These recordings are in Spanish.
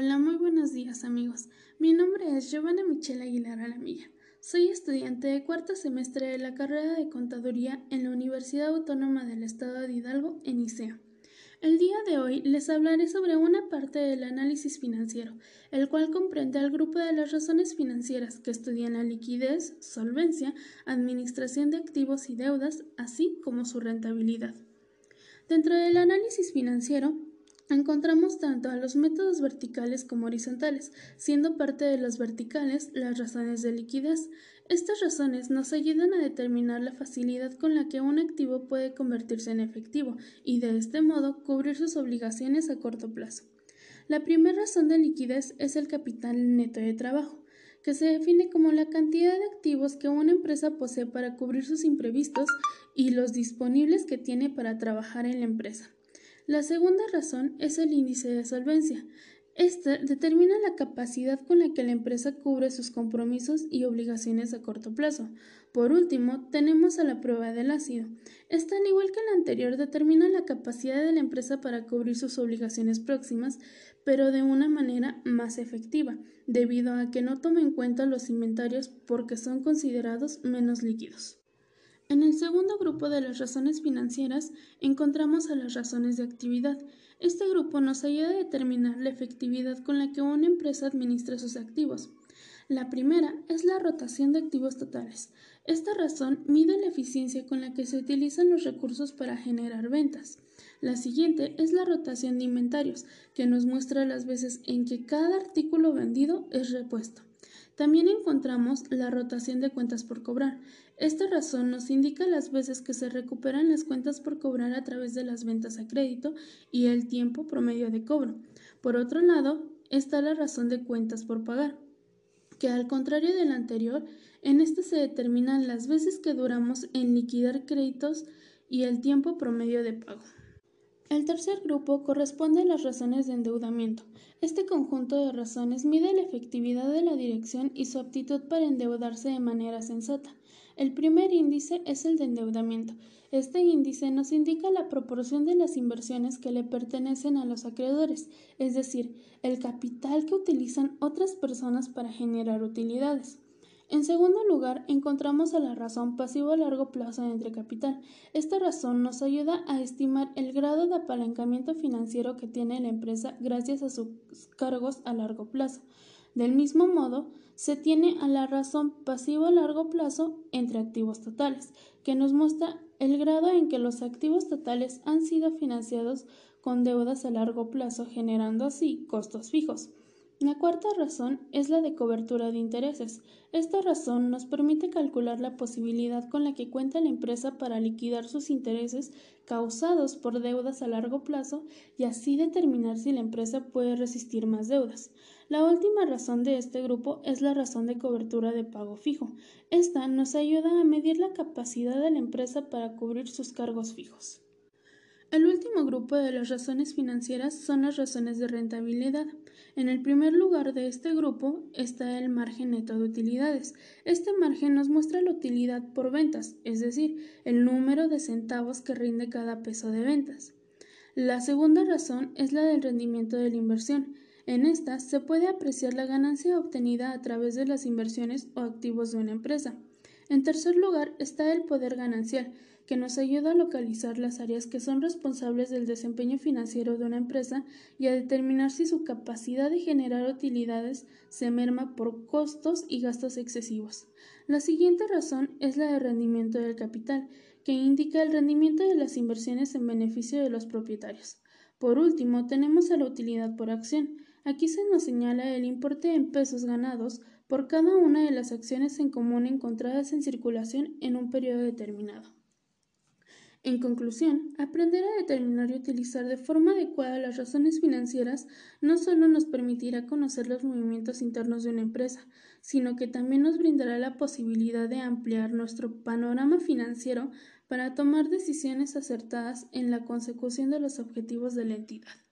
Hola, muy buenos días amigos. Mi nombre es Giovanna Michelle Aguilar Alamilla. Soy estudiante de cuarto semestre de la carrera de Contaduría en la Universidad Autónoma del Estado de Hidalgo, en ICEA. El día de hoy les hablaré sobre una parte del análisis financiero, el cual comprende al grupo de las razones financieras que estudian la liquidez, solvencia, administración de activos y deudas, así como su rentabilidad. Dentro del análisis financiero, Encontramos tanto a los métodos verticales como horizontales, siendo parte de los verticales las razones de liquidez. Estas razones nos ayudan a determinar la facilidad con la que un activo puede convertirse en efectivo y de este modo cubrir sus obligaciones a corto plazo. La primera razón de liquidez es el capital neto de trabajo, que se define como la cantidad de activos que una empresa posee para cubrir sus imprevistos y los disponibles que tiene para trabajar en la empresa. La segunda razón es el índice de solvencia. Este determina la capacidad con la que la empresa cubre sus compromisos y obligaciones a corto plazo. Por último, tenemos a la prueba del ácido. Esta, al igual que la anterior, determina la capacidad de la empresa para cubrir sus obligaciones próximas, pero de una manera más efectiva, debido a que no toma en cuenta los inventarios porque son considerados menos líquidos. En el segundo grupo de las razones financieras encontramos a las razones de actividad. Este grupo nos ayuda a determinar la efectividad con la que una empresa administra sus activos. La primera es la rotación de activos totales. Esta razón mide la eficiencia con la que se utilizan los recursos para generar ventas. La siguiente es la rotación de inventarios, que nos muestra las veces en que cada artículo vendido es repuesto. También encontramos la rotación de cuentas por cobrar. Esta razón nos indica las veces que se recuperan las cuentas por cobrar a través de las ventas a crédito y el tiempo promedio de cobro. Por otro lado, está la razón de cuentas por pagar, que al contrario de la anterior, en esta se determinan las veces que duramos en liquidar créditos y el tiempo promedio de pago. El tercer grupo corresponde a las razones de endeudamiento. Este conjunto de razones mide la efectividad de la dirección y su aptitud para endeudarse de manera sensata. El primer índice es el de endeudamiento. Este índice nos indica la proporción de las inversiones que le pertenecen a los acreedores, es decir, el capital que utilizan otras personas para generar utilidades. En segundo lugar, encontramos a la razón pasivo a largo plazo entre capital. Esta razón nos ayuda a estimar el grado de apalancamiento financiero que tiene la empresa gracias a sus cargos a largo plazo. Del mismo modo, se tiene a la razón pasivo a largo plazo entre activos totales, que nos muestra el grado en que los activos totales han sido financiados con deudas a largo plazo, generando así costos fijos. La cuarta razón es la de cobertura de intereses. Esta razón nos permite calcular la posibilidad con la que cuenta la empresa para liquidar sus intereses causados por deudas a largo plazo y así determinar si la empresa puede resistir más deudas. La última razón de este grupo es la razón de cobertura de pago fijo. Esta nos ayuda a medir la capacidad de la empresa para cubrir sus cargos fijos. El último grupo de las razones financieras son las razones de rentabilidad. En el primer lugar de este grupo está el margen neto de utilidades. Este margen nos muestra la utilidad por ventas, es decir, el número de centavos que rinde cada peso de ventas. La segunda razón es la del rendimiento de la inversión. En esta se puede apreciar la ganancia obtenida a través de las inversiones o activos de una empresa. En tercer lugar está el poder ganancial, que nos ayuda a localizar las áreas que son responsables del desempeño financiero de una empresa y a determinar si su capacidad de generar utilidades se merma por costos y gastos excesivos. La siguiente razón es la de rendimiento del capital, que indica el rendimiento de las inversiones en beneficio de los propietarios. Por último, tenemos a la utilidad por acción. Aquí se nos señala el importe en pesos ganados por cada una de las acciones en común encontradas en circulación en un periodo determinado. En conclusión, aprender a determinar y utilizar de forma adecuada las razones financieras no solo nos permitirá conocer los movimientos internos de una empresa, sino que también nos brindará la posibilidad de ampliar nuestro panorama financiero para tomar decisiones acertadas en la consecución de los objetivos de la entidad.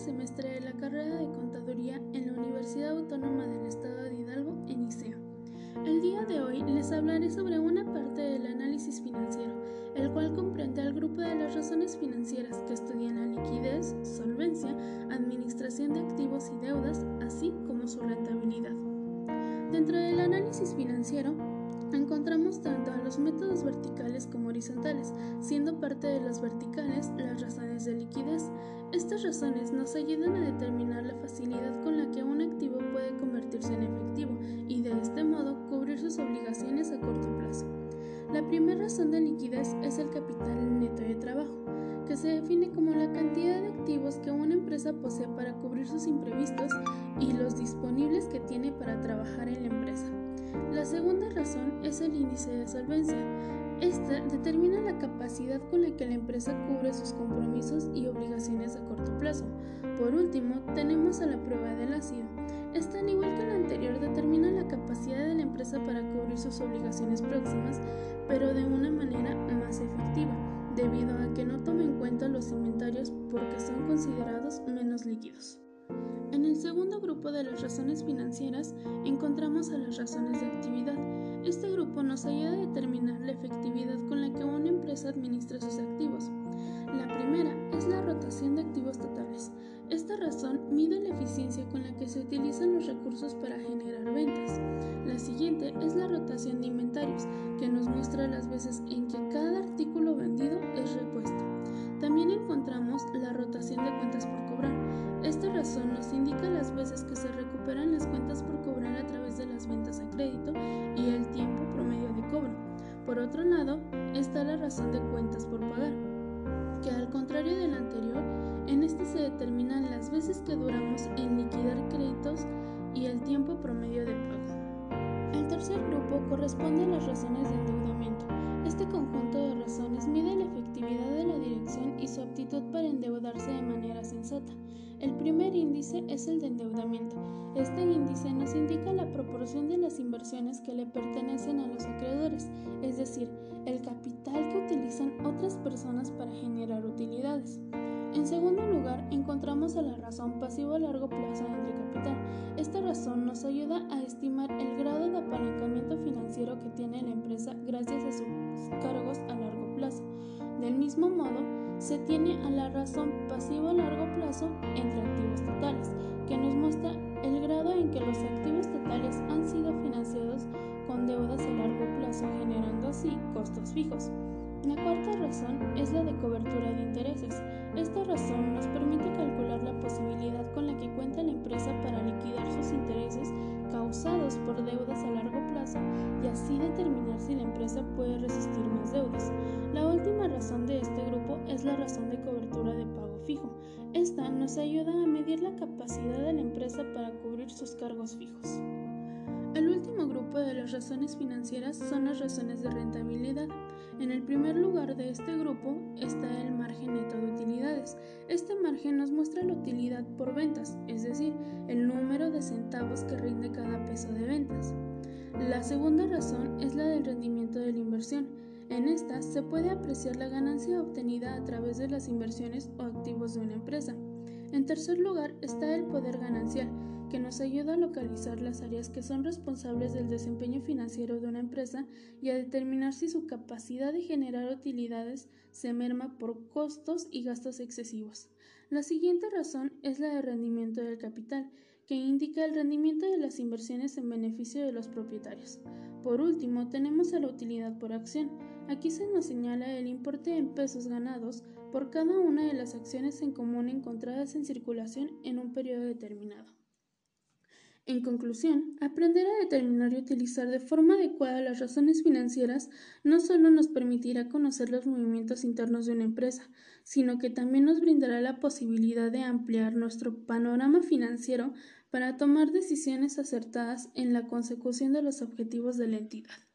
Semestre de la carrera de Contaduría en la Universidad Autónoma del Estado de Hidalgo, en ICEA. El día de hoy les hablaré sobre una determinar la facilidad con la que un activo puede convertirse en efectivo y de este modo cubrir sus obligaciones a corto plazo. La primera razón de liquidez es el capital neto de trabajo, que se define como la cantidad de activos que una empresa posee para cubrir sus imprevistos y los disponibles que tiene para trabajar en la empresa. La segunda razón es el índice de solvencia. Esta determina la capacidad con la que la empresa cubre sus compromisos y obligaciones a corto plazo. Por último, tenemos a la prueba del ácido. Esta, al igual que la anterior, determina la capacidad de la empresa para cubrir sus obligaciones próximas, pero de una manera más efectiva, debido a que no toma en cuenta los inventarios porque son considerados menos líquidos. En el segundo grupo de las razones financieras encontramos a las razones de actividad. Este grupo nos ayuda a determinar la efectividad con la que una empresa administra sus activos. La primera es la rotación de activos totales. Esta razón mide la eficiencia con la que se utilizan los recursos para generar ventas. La siguiente es la rotación de inventarios, que nos muestra las veces en que cada artículo vendido es repuesto. También encontramos la rotación de cuentas por. Esta razón nos indica las veces que se recuperan las cuentas por cobrar a través de las ventas a crédito y el tiempo promedio de cobro. Por otro lado, está la razón de cuentas por pagar, que al contrario de la anterior, en este se determinan las veces que duramos en liquidar créditos y el tiempo promedio de pago. El tercer grupo corresponde a las razones de endeudamiento. Este conjunto de razones mide la efectividad de la dirección y su aptitud para endeudarse de manera sensata. El primer índice es el de endeudamiento. Este índice nos indica la proporción de las inversiones que le pertenecen a los acreedores, es decir, el capital que utilizan otras personas para generar utilidades. En segundo lugar, encontramos a la razón pasivo a largo plazo entre capital. Esta razón nos ayuda a estimar el grado de apalancamiento financiero que tiene la empresa gracias a sus cargos a largo plazo. Del mismo modo, se tiene a la razón pasivo a largo plazo entre activos totales, que nos muestra el grado en que los activos totales han sido financiados con deudas a largo plazo, generando así costos fijos. La cuarta razón es la de cobertura de intereses. Esta razón nos permite calcular la posibilidad con la que cuenta la empresa para liquidar sus intereses causados por deudas a largo plazo y así determinar si la empresa puede resistir más deudas. La última razón de este grupo es la razón de cobertura de pago fijo. Esta nos ayuda a medir la capacidad de la empresa para cubrir sus cargos fijos. El último grupo de las razones financieras son las razones de rentabilidad. En el primer lugar de este grupo está el margen neto de utilidades. Este margen nos muestra la utilidad por ventas, es decir, el número de centavos que rinde cada peso de ventas. La segunda razón es la del rendimiento de la inversión. En esta se puede apreciar la ganancia obtenida a través de las inversiones o activos de una empresa. En tercer lugar está el poder ganancial, que nos ayuda a localizar las áreas que son responsables del desempeño financiero de una empresa y a determinar si su capacidad de generar utilidades se merma por costos y gastos excesivos. La siguiente razón es la de rendimiento del capital, que indica el rendimiento de las inversiones en beneficio de los propietarios. Por último, tenemos a la utilidad por acción. Aquí se nos señala el importe en pesos ganados por cada una de las acciones en común encontradas en circulación en un periodo determinado. En conclusión, aprender a determinar y utilizar de forma adecuada las razones financieras no solo nos permitirá conocer los movimientos internos de una empresa, sino que también nos brindará la posibilidad de ampliar nuestro panorama financiero para tomar decisiones acertadas en la consecución de los objetivos de la entidad.